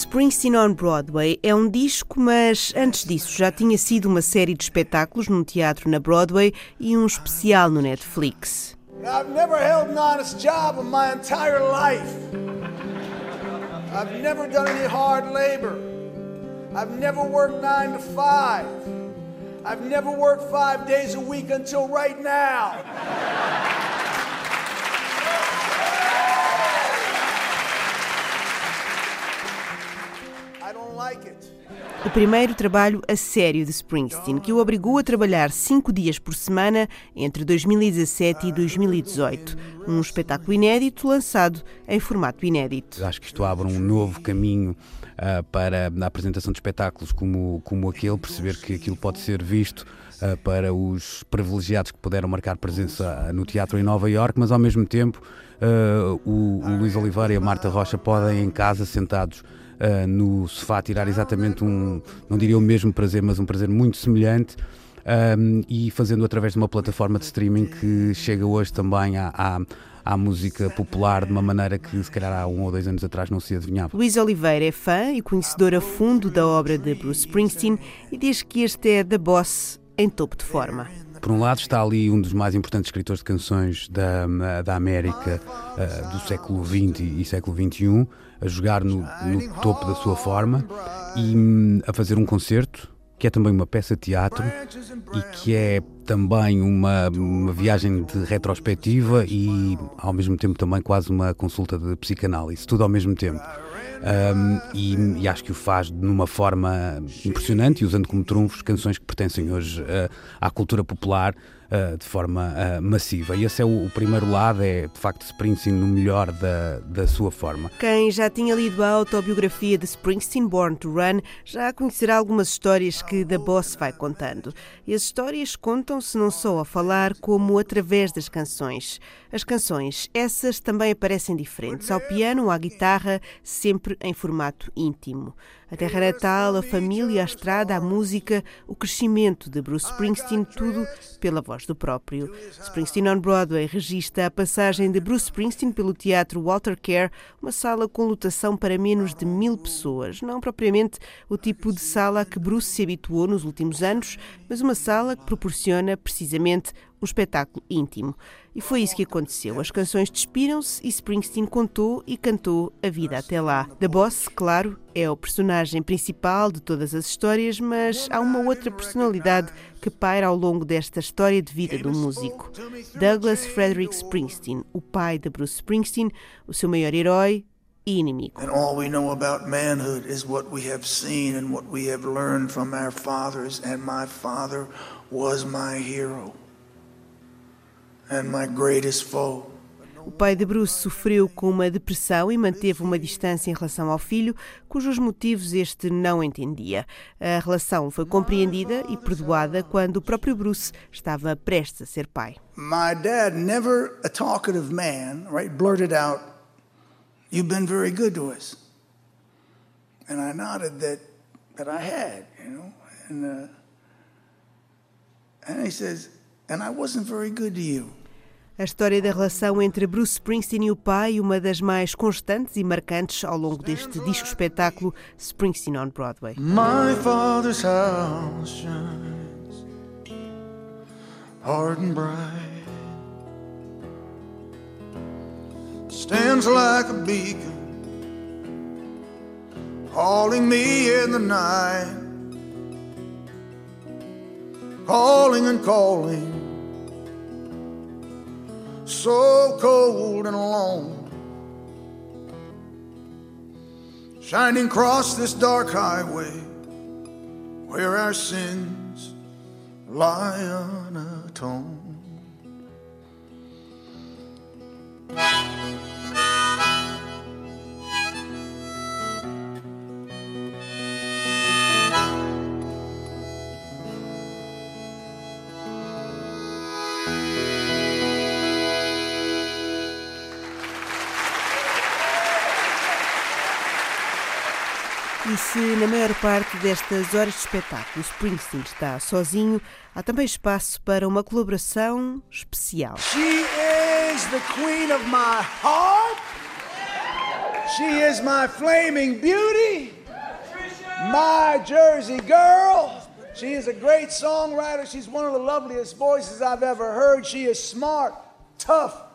Springsteen on Broadway é um disco, mas antes disso já tinha sido uma série de espetáculos num teatro na Broadway e um especial no Netflix. I've never held an honest job in my entire life. I've never done any hard labor. I've never worked nine to five. I've never worked five days a week until right now. O primeiro trabalho a sério de Springsteen, que o obrigou a trabalhar cinco dias por semana entre 2017 e 2018. Um espetáculo inédito lançado em formato inédito. Acho que isto abre um novo caminho uh, para a apresentação de espetáculos como, como aquele, perceber que aquilo pode ser visto uh, para os privilegiados que puderam marcar presença no teatro em Nova York, mas ao mesmo tempo uh, o, o Luís Oliveira e a Marta Rocha podem em casa sentados uh, no sofá tirar exatamente um, não diria o mesmo prazer, mas um prazer muito semelhante. Um, e fazendo através de uma plataforma de streaming que chega hoje também à, à, à, música popular de uma maneira que se calhar há um ou dois anos atrás não se adivinhava. Luís Oliveira é fã e conhecedor a fundo da obra de Bruce Springsteen e diz que este é The Boss em topo de forma. Por um lado está ali um dos mais importantes escritores de canções da, da América uh, do século XX e século XXI, a jogar no, no topo da sua forma e um, a fazer um concerto que é também uma peça de teatro e que é também uma, uma viagem de retrospectiva e ao mesmo tempo também quase uma consulta de psicanálise, tudo ao mesmo tempo. Um, e, e, acho que o faz numa forma impressionante usando como trunfos canções que pertencem hoje uh, à cultura popular uh, de forma uh, massiva. E esse é o, o, primeiro lado, é de facto Springsteen no melhor da, da sua forma. Quem já tinha lido a autobiografia de Springsteen, Born to Run, já conhecerá algumas histórias que The Boss vai contando. E as histórias contam-se não só a falar, como através das canções. As canções, essas também aparecem diferentes, ao piano à guitarra, sempre em formato íntimo. A terra natal, a família, a estrada, a música, o crescimento de Bruce Springsteen, tudo pela voz do próprio. Springsteen on Broadway registra a passagem de Bruce Springsteen pelo teatro Walter Kerr, uma sala com lotação para menos de mil pessoas. Não propriamente o tipo de sala a que Bruce se habituou nos últimos anos, mas uma sala que proporciona precisamente um espetáculo íntimo. E foi isso que aconteceu. As canções despiram-se e Springsteen contou e cantou a vida até lá. The Boss, claro, é o personagem principal de todas as histórias, mas há uma outra personalidade que paira ao longo desta história de vida do músico. Douglas Frederick Springsteen, o pai de Bruce Springsteen, o seu maior herói, e inimigo. And all we know about manhood is what we have seen and what we have learned from our fathers and my father was my hero and my greatest foe. O pai de Bruce sofreu com uma depressão e manteve uma distância em relação ao filho, cujos motivos este não entendia. A relação foi compreendida e perdoada quando o próprio Bruce estava prestes a ser pai. My dad, never a talkative man, right, blurted out, "You've been very good to us." And I nodded that that I had, you know, and uh, and he says, "And I wasn't very good to you." A história da relação entre Bruce Springsteen e o pai, uma das mais constantes e marcantes ao longo deste disco-espetáculo Springsteen on Broadway. My father's house shines hard and bright. Stands like a beacon Calling me in the night. Calling and calling so cold and alone. Shining across this dark highway where our sins lie unatoned. Se na maior parte destas horas de espetáculo Springsteen está sozinho, há também espaço para uma colaboração especial. She is the queen of my heart. She is my flaming beauty, my Jersey girl. She is a great songwriter. She's one of the loveliest voices I've ever heard. She is smart, tough,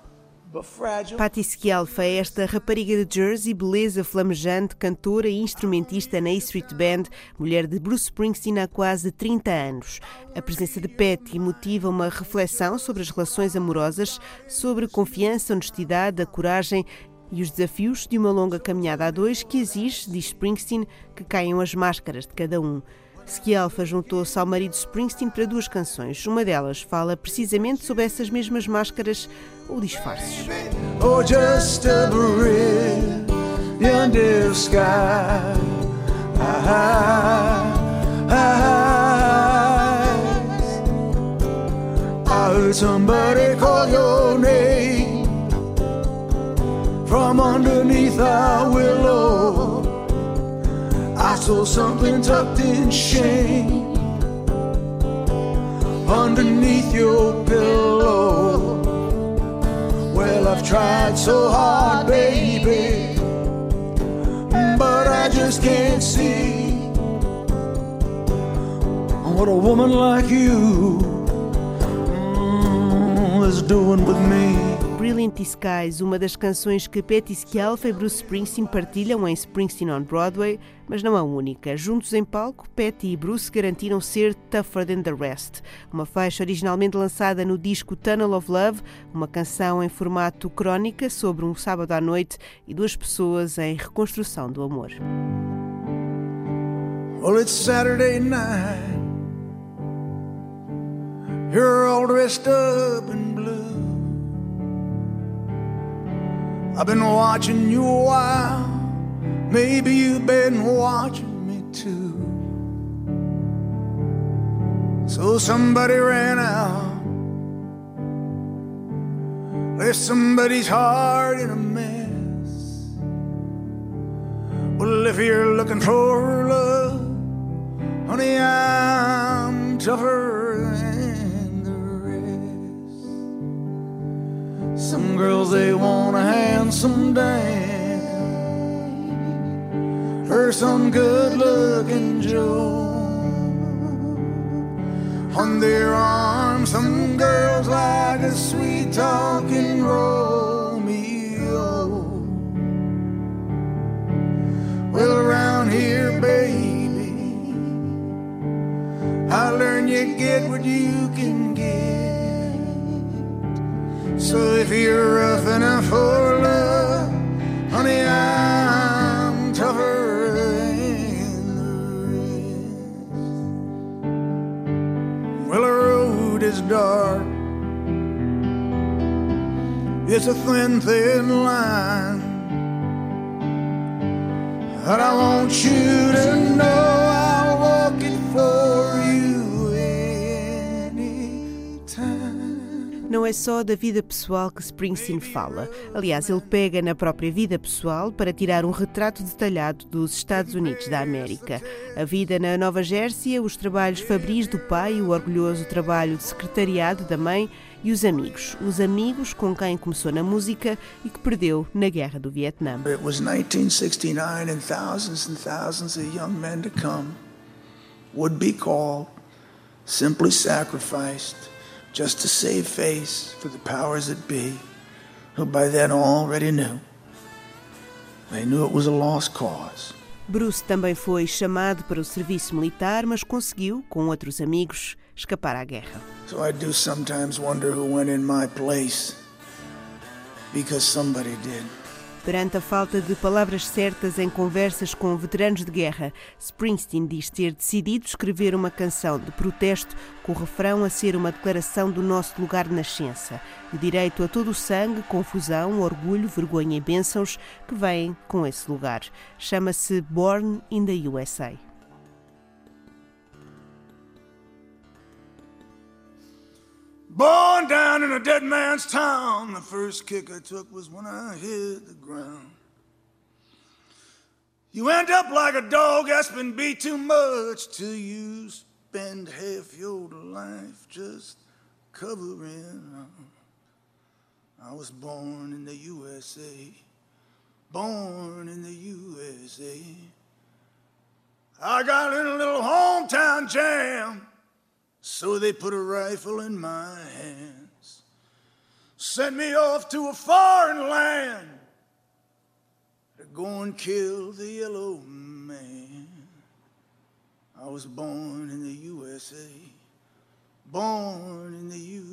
Patti Scialfa é esta rapariga de Jersey, beleza flamejante, cantora e instrumentista na A Street Band, mulher de Bruce Springsteen há quase 30 anos. A presença de Patti motiva uma reflexão sobre as relações amorosas, sobre confiança, honestidade, a coragem e os desafios de uma longa caminhada a dois que exige, diz Springsteen, que caiam as máscaras de cada um. Skialfa juntou-se ao marido Springsteen para duas canções. Uma delas fala precisamente sobre essas mesmas máscaras ou disfarces. Oh, just a sky. I heard somebody call your name from underneath our. Saw something tucked in shame underneath your pillow. Well, I've tried so hard, baby, but I just can't see what a woman like you mm, is doing with me. Brilliant Skies, uma das canções que Patti Scialfa e Bruce Springsteen partilham em Springsteen on Broadway, mas não a única. Juntos em palco, Patti e Bruce garantiram ser Tougher Than the Rest, uma faixa originalmente lançada no disco Tunnel of Love, uma canção em formato crónica sobre um sábado à noite e duas pessoas em reconstrução do amor. Well, it's Saturday night. You're all dressed up in I've been watching you a while. Maybe you've been watching me too. So somebody ran out, left somebody's heart in a mess. Well, if you're looking for love, honey, I'm tougher handsome dame or some good looking Joe. On their arms, some girls like a sweet talking Romeo. Well, around here, baby, I learned you get what you can get. So if you're rough enough for is dark. It's a thin, thin line. And I want you to know Não é só da vida pessoal que Springsteen fala. Aliás, ele pega na própria vida pessoal para tirar um retrato detalhado dos Estados Unidos da América. A vida na Nova Jersey, os trabalhos fabris do pai, o orgulhoso trabalho de secretariado da mãe e os amigos. Os amigos com quem começou na música e que perdeu na Guerra do Vietnã. Was 1969 and thousands and thousands of young men to be called, simply sacrificed just to save face for the powers that be, who by then already knew. They knew it was a lost cause. Bruce também foi chamado para o serviço militar, mas conseguiu, com outros amigos, escapar à guerra. So I do sometimes wonder who went in my place because somebody did. Perante a falta de palavras certas em conversas com veteranos de guerra, Springsteen diz ter decidido escrever uma canção de protesto com o refrão a ser uma declaração do nosso lugar de nascença, o direito a todo o sangue, confusão, orgulho, vergonha e bênçãos que vêm com esse lugar. Chama-se Born in the USA. In a dead man's town, the first kick I took was when I hit the ground. You end up like a dog that's been beat too much till you spend half your life just covering. I was born in the USA, born in the USA. I got in a little hometown jam, so they put a rifle in my hands, sent me off to a foreign land to go and kill the yellow man. I was born in the USA, born in the USA.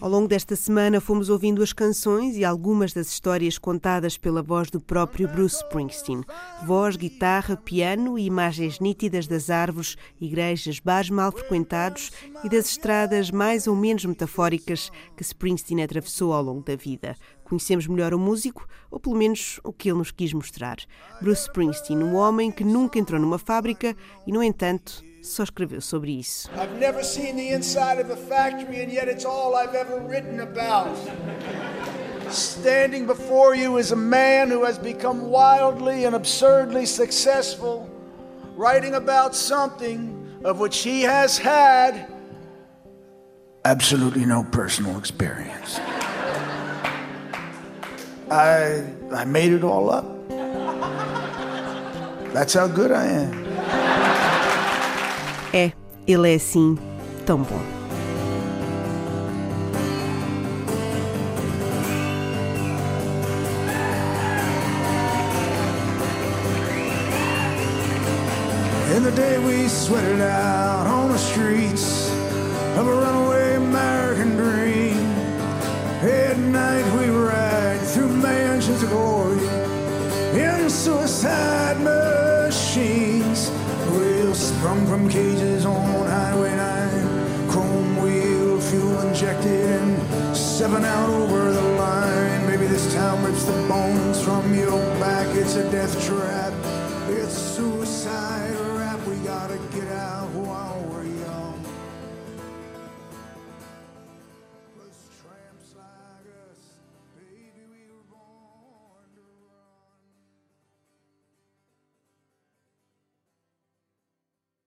Ao longo desta semana fomos ouvindo as canções e algumas das histórias contadas pela voz do próprio Bruce Springsteen. Voz, guitarra, piano e imagens nítidas das árvores, igrejas, bares mal frequentados e das estradas mais ou menos metafóricas que Springsteen atravessou ao longo da vida. Conhecemos melhor o músico, ou pelo menos o que ele nos quis mostrar. Bruce Springsteen, um homem que nunca entrou numa fábrica e, no entanto, só escreveu sobre isso. I've never seen the inside of a factory and yet it's all I've ever written about. Standing before you is a man who has become wildly and absurdly successful, writing about something of which he has had absolutely no personal experience. I I made it all up. That's how good I am. É, ele é assim tão bom. In the day we sweated out on the streets of a runaway American dream. At night we ride through mansions of glory in suicide machines. Sprung from cages on Highway 9. Chrome wheel, fuel injected, and seven out over the line. Maybe this town rips the bones from your back. It's a death trap. It's suicide